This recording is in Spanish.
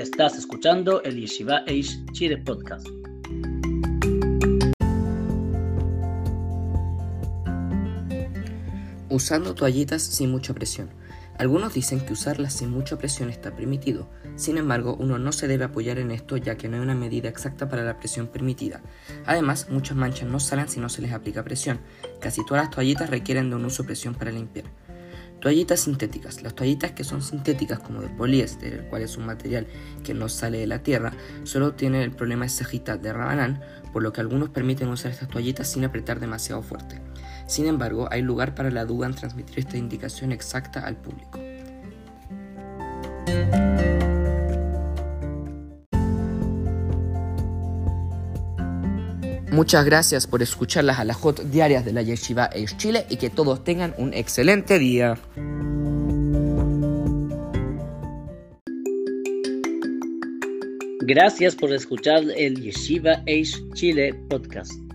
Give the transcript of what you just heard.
Estás escuchando el Yeshiva Eish Chile Podcast. Usando toallitas sin mucha presión. Algunos dicen que usarlas sin mucha presión está permitido, sin embargo uno no se debe apoyar en esto ya que no hay una medida exacta para la presión permitida. Además, muchas manchas no salen si no se les aplica presión, casi todas las toallitas requieren de un uso presión para limpiar. Toallitas sintéticas. Las toallitas que son sintéticas como de poliéster, el cual es un material que no sale de la tierra, solo tienen el problema de cejita de rabanán, por lo que algunos permiten usar estas toallitas sin apretar demasiado fuerte. Sin embargo, hay lugar para la duda en transmitir esta indicación exacta al público. Muchas gracias por escuchar las alajot diarias de la Yeshiva Eish Chile y que todos tengan un excelente día. Gracias por escuchar el Yeshiva Eish Chile Podcast.